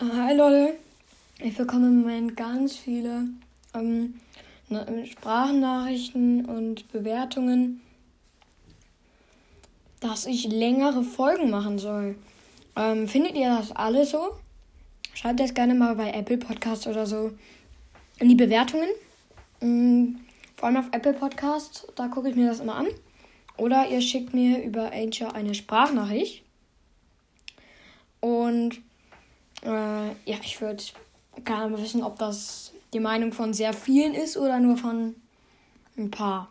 Hi Leute, ich bekomme im Moment ganz viele ähm, Sprachnachrichten und Bewertungen, dass ich längere Folgen machen soll. Ähm, findet ihr das alles so? Schreibt das gerne mal bei Apple Podcasts oder so in die Bewertungen. Ähm, vor allem auf Apple Podcasts, da gucke ich mir das immer an. Oder ihr schickt mir über Anchor eine Sprachnachricht. Und ja, ich würde gerne wissen, ob das die Meinung von sehr vielen ist oder nur von ein paar.